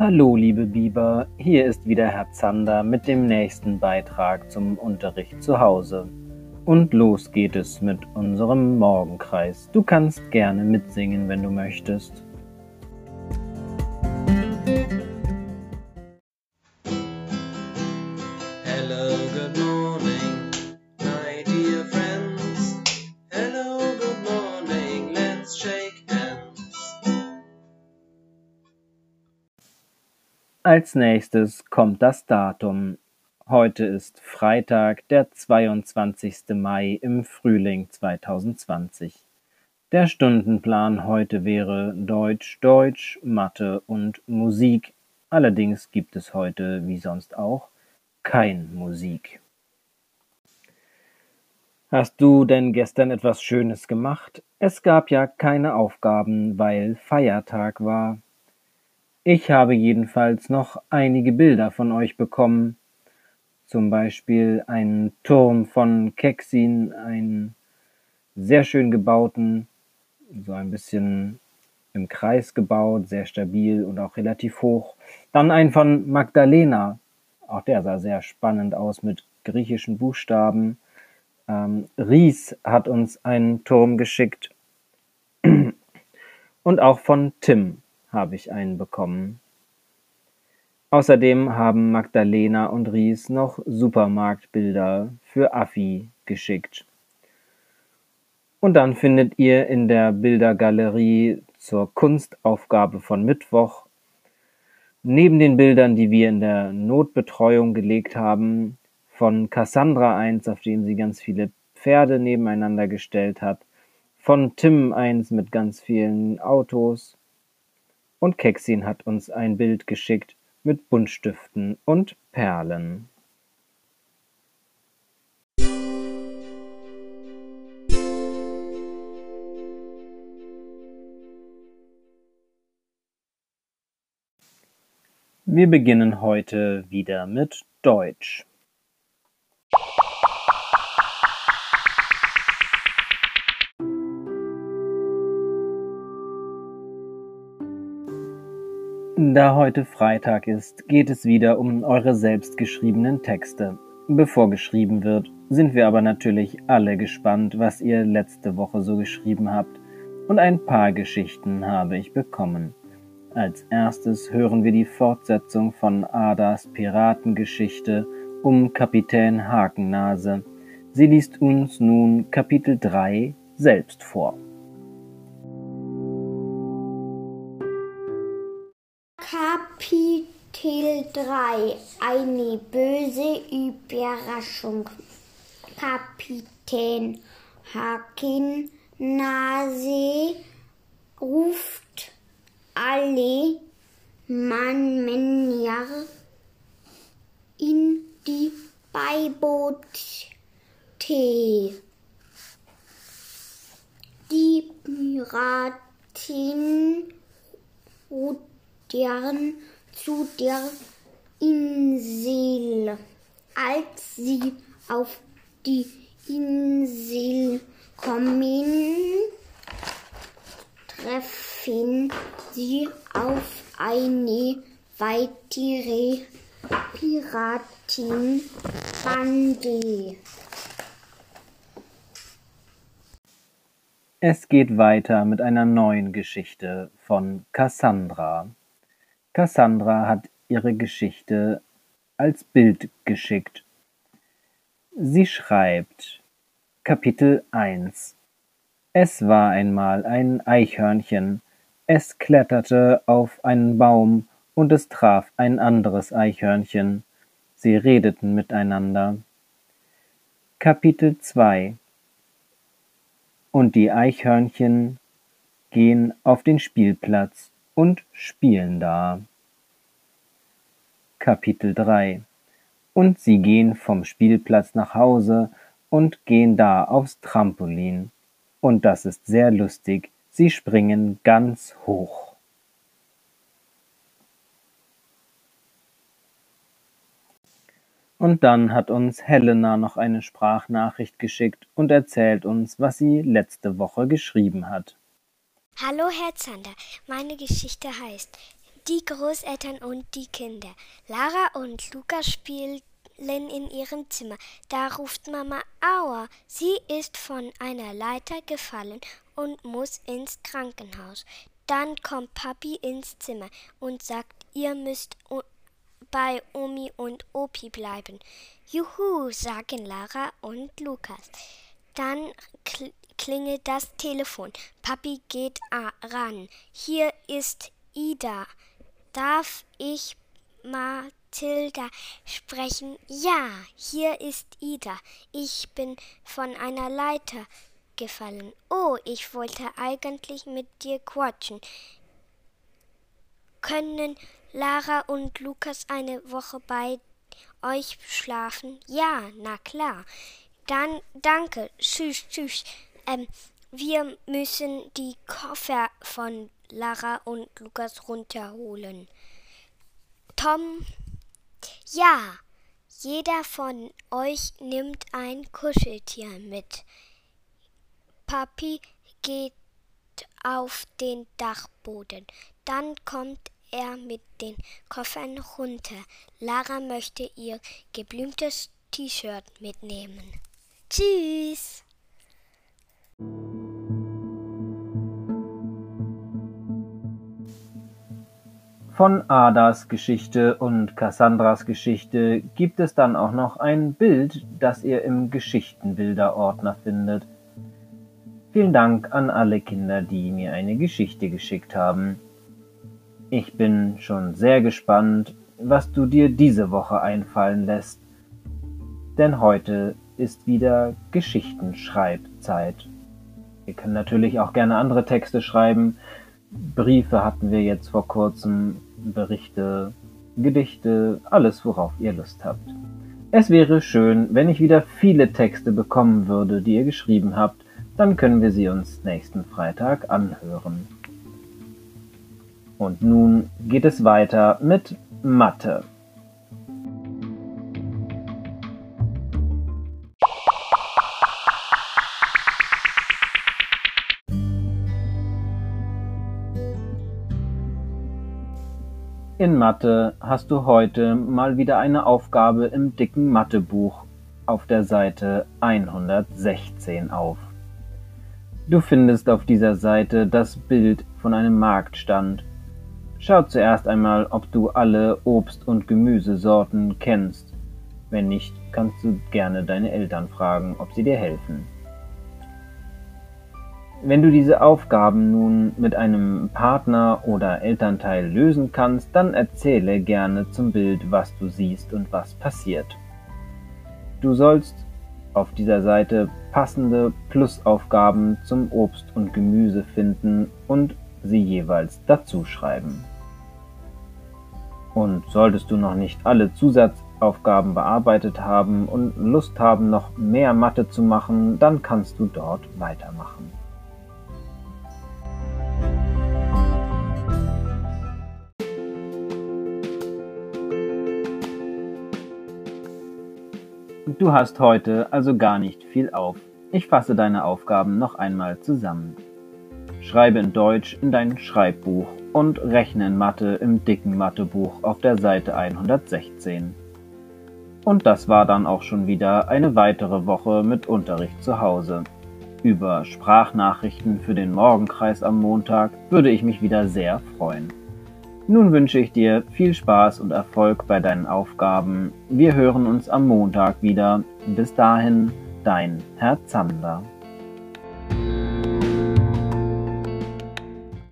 Hallo, liebe Biber, hier ist wieder Herr Zander mit dem nächsten Beitrag zum Unterricht zu Hause. Und los geht es mit unserem Morgenkreis. Du kannst gerne mitsingen, wenn du möchtest. Als nächstes kommt das Datum. Heute ist Freitag, der 22. Mai im Frühling 2020. Der Stundenplan heute wäre Deutsch, Deutsch, Mathe und Musik. Allerdings gibt es heute, wie sonst auch, kein Musik. Hast du denn gestern etwas Schönes gemacht? Es gab ja keine Aufgaben, weil Feiertag war. Ich habe jedenfalls noch einige Bilder von euch bekommen. Zum Beispiel einen Turm von Keksin, einen sehr schön gebauten, so ein bisschen im Kreis gebaut, sehr stabil und auch relativ hoch. Dann einen von Magdalena, auch der sah sehr spannend aus mit griechischen Buchstaben. Ähm, Ries hat uns einen Turm geschickt. Und auch von Tim habe ich einen bekommen. Außerdem haben Magdalena und Ries noch Supermarktbilder für Affi geschickt. Und dann findet ihr in der Bildergalerie zur Kunstaufgabe von Mittwoch neben den Bildern, die wir in der Notbetreuung gelegt haben, von Cassandra eins, auf dem sie ganz viele Pferde nebeneinander gestellt hat, von Tim eins mit ganz vielen Autos und Keksin hat uns ein Bild geschickt mit Buntstiften und Perlen. Wir beginnen heute wieder mit Deutsch. Da heute Freitag ist, geht es wieder um eure selbstgeschriebenen Texte. Bevor geschrieben wird, sind wir aber natürlich alle gespannt, was ihr letzte Woche so geschrieben habt. Und ein paar Geschichten habe ich bekommen. Als erstes hören wir die Fortsetzung von Adas Piratengeschichte um Kapitän Hakennase. Sie liest uns nun Kapitel 3 selbst vor. Kapitel 3 Eine böse Überraschung Kapitän Haken Nase ruft alle Männer in die Beiboote. Die Piraten rudern zu der Insel. Als sie auf die Insel kommen, treffen sie auf eine weitere Piratenbande. Es geht weiter mit einer neuen Geschichte von Cassandra. Cassandra hat ihre Geschichte als Bild geschickt. Sie schreibt Kapitel 1 Es war einmal ein Eichhörnchen. Es kletterte auf einen Baum und es traf ein anderes Eichhörnchen. Sie redeten miteinander. Kapitel 2 Und die Eichhörnchen gehen auf den Spielplatz und spielen da. Kapitel 3 Und sie gehen vom Spielplatz nach Hause und gehen da aufs Trampolin. Und das ist sehr lustig. Sie springen ganz hoch. Und dann hat uns Helena noch eine Sprachnachricht geschickt und erzählt uns, was sie letzte Woche geschrieben hat. Hallo Herr Zander, meine Geschichte heißt Die Großeltern und die Kinder. Lara und Lukas spielen in ihrem Zimmer. Da ruft Mama Aua. Sie ist von einer Leiter gefallen und muss ins Krankenhaus. Dann kommt Papi ins Zimmer und sagt, ihr müsst bei Omi und Opi bleiben. Juhu, sagen Lara und Lukas. Dann klingelt das Telefon. Papi geht ran. Hier ist Ida. Darf ich Mathilda sprechen? Ja, hier ist Ida. Ich bin von einer Leiter gefallen. Oh, ich wollte eigentlich mit dir quatschen. Können Lara und Lukas eine Woche bei euch schlafen? Ja, na klar. Dann danke. Tschüss, tschüss. Ähm, wir müssen die Koffer von Lara und Lukas runterholen. Tom, ja, jeder von euch nimmt ein Kuscheltier mit. Papi geht auf den Dachboden. Dann kommt er mit den Koffern runter. Lara möchte ihr geblümtes T-Shirt mitnehmen. Tschüss! Von Adas Geschichte und Cassandras Geschichte gibt es dann auch noch ein Bild, das ihr im Geschichtenbilderordner findet. Vielen Dank an alle Kinder, die mir eine Geschichte geschickt haben. Ich bin schon sehr gespannt, was du dir diese Woche einfallen lässt. Denn heute ist wieder Geschichtenschreibzeit. Ihr könnt natürlich auch gerne andere Texte schreiben. Briefe hatten wir jetzt vor kurzem, Berichte, Gedichte, alles, worauf ihr Lust habt. Es wäre schön, wenn ich wieder viele Texte bekommen würde, die ihr geschrieben habt, dann können wir sie uns nächsten Freitag anhören. Und nun geht es weiter mit Mathe. In Mathe hast du heute mal wieder eine Aufgabe im dicken Mathebuch auf der Seite 116 auf. Du findest auf dieser Seite das Bild von einem Marktstand. Schau zuerst einmal, ob du alle Obst- und Gemüsesorten kennst. Wenn nicht, kannst du gerne deine Eltern fragen, ob sie dir helfen. Wenn du diese Aufgaben nun mit einem Partner oder Elternteil lösen kannst, dann erzähle gerne zum Bild, was du siehst und was passiert. Du sollst auf dieser Seite passende Plusaufgaben zum Obst und Gemüse finden und sie jeweils dazu schreiben. Und solltest du noch nicht alle Zusatzaufgaben bearbeitet haben und Lust haben, noch mehr Mathe zu machen, dann kannst du dort weitermachen. Du hast heute also gar nicht viel auf. Ich fasse deine Aufgaben noch einmal zusammen. Schreibe in Deutsch in dein Schreibbuch und rechne in Mathe im dicken Mathebuch auf der Seite 116. Und das war dann auch schon wieder eine weitere Woche mit Unterricht zu Hause. Über Sprachnachrichten für den Morgenkreis am Montag würde ich mich wieder sehr freuen. Nun wünsche ich dir viel Spaß und Erfolg bei deinen Aufgaben. Wir hören uns am Montag wieder. Bis dahin, dein Herr Zander.